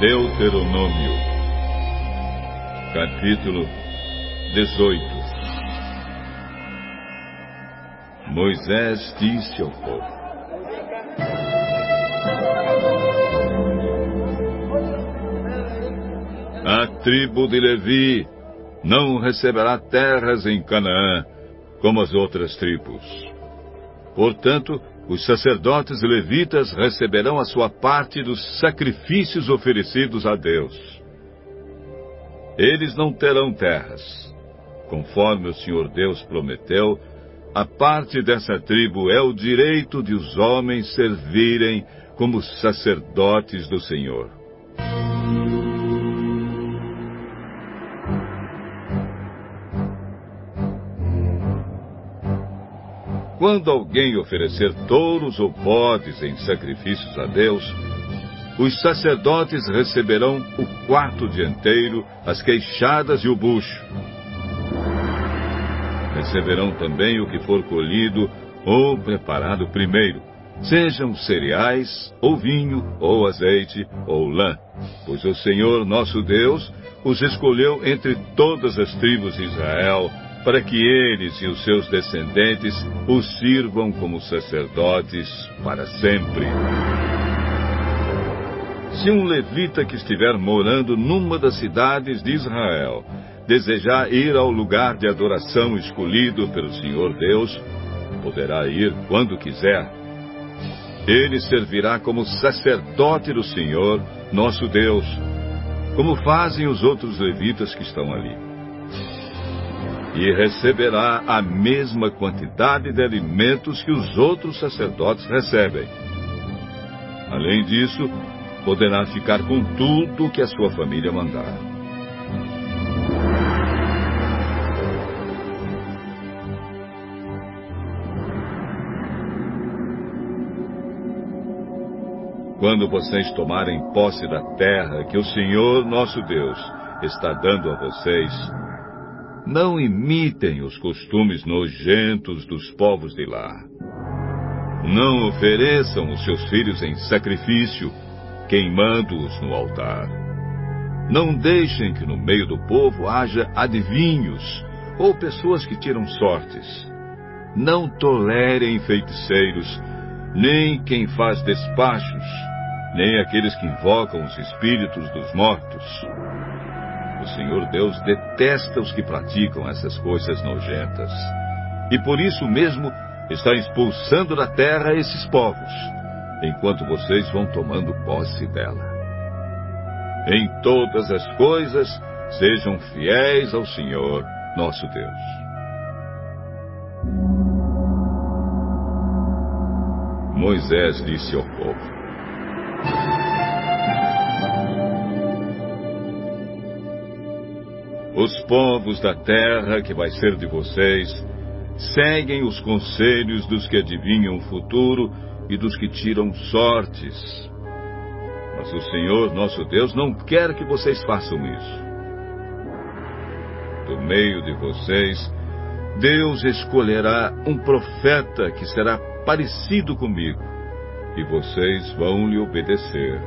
Deuteronômio, capítulo 18 Moisés disse ao povo: A tribo de Levi não receberá terras em Canaã como as outras tribos. Portanto, os sacerdotes levitas receberão a sua parte dos sacrifícios oferecidos a Deus. Eles não terão terras. Conforme o Senhor Deus prometeu, a parte dessa tribo é o direito de os homens servirem como sacerdotes do Senhor. Quando alguém oferecer touros ou bodes em sacrifícios a Deus, os sacerdotes receberão o quarto dianteiro, as queixadas e o bucho. Receberão também o que for colhido ou preparado primeiro, sejam cereais, ou vinho, ou azeite, ou lã, pois o Senhor nosso Deus os escolheu entre todas as tribos de Israel para que eles e os seus descendentes os sirvam como sacerdotes para sempre. Se um levita que estiver morando numa das cidades de Israel desejar ir ao lugar de adoração escolhido pelo Senhor Deus, poderá ir quando quiser. Ele servirá como sacerdote do Senhor, nosso Deus, como fazem os outros levitas que estão ali e receberá a mesma quantidade de alimentos que os outros sacerdotes recebem. Além disso, poderá ficar com tudo que a sua família mandar. Quando vocês tomarem posse da terra que o Senhor nosso Deus está dando a vocês, não imitem os costumes nojentos dos povos de lá. Não ofereçam os seus filhos em sacrifício, queimando-os no altar. Não deixem que no meio do povo haja adivinhos ou pessoas que tiram sortes. Não tolerem feiticeiros, nem quem faz despachos, nem aqueles que invocam os espíritos dos mortos. O Senhor Deus detesta os que praticam essas coisas nojentas. E por isso mesmo está expulsando da terra esses povos, enquanto vocês vão tomando posse dela. Em todas as coisas, sejam fiéis ao Senhor, nosso Deus. Moisés disse ao povo: Os povos da terra que vai ser de vocês seguem os conselhos dos que adivinham o futuro e dos que tiram sortes. Mas o Senhor nosso Deus não quer que vocês façam isso. Do meio de vocês, Deus escolherá um profeta que será parecido comigo, e vocês vão lhe obedecer.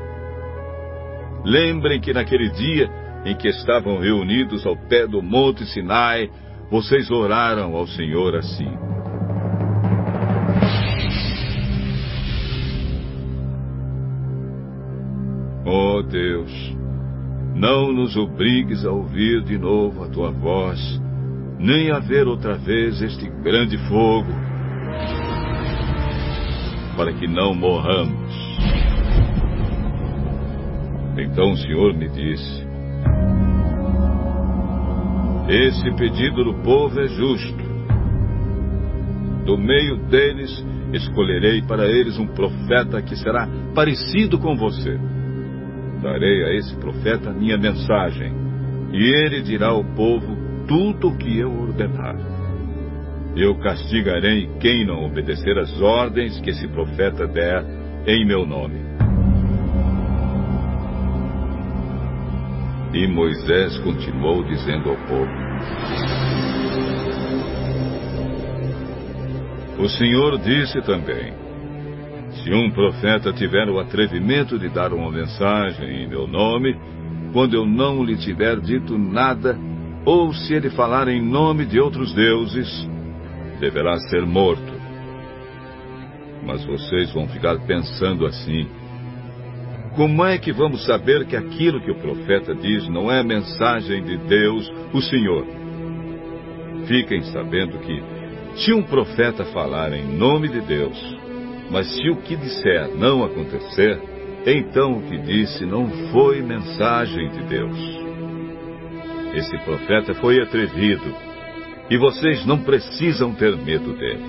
Lembrem que naquele dia em que estavam reunidos ao pé do Monte Sinai, vocês oraram ao Senhor assim: oh Deus, não nos obrigues a ouvir de novo a tua voz, nem a ver outra vez este grande fogo, para que não morramos. Então o Senhor me disse: esse pedido do povo é justo. Do meio deles escolherei para eles um profeta que será parecido com você. Darei a esse profeta minha mensagem, e ele dirá ao povo tudo o que eu ordenar. Eu castigarei quem não obedecer às ordens que esse profeta der em meu nome. E Moisés continuou dizendo ao povo: O Senhor disse também: Se um profeta tiver o atrevimento de dar uma mensagem em meu nome, quando eu não lhe tiver dito nada, ou se ele falar em nome de outros deuses, deverá ser morto. Mas vocês vão ficar pensando assim: como é que vamos saber que aquilo que o profeta diz não é mensagem de Deus, o Senhor? Fiquem sabendo que, se um profeta falar em nome de Deus, mas se o que disser não acontecer, então o que disse não foi mensagem de Deus. Esse profeta foi atrevido, e vocês não precisam ter medo dele.